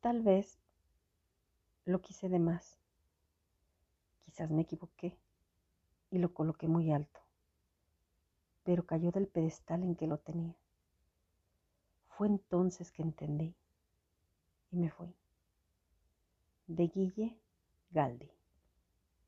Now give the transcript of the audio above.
Tal vez lo quise de más. Quizás me equivoqué y lo coloqué muy alto, pero cayó del pedestal en que lo tenía. Fue entonces que entendí y me fui. De Guille Galdi.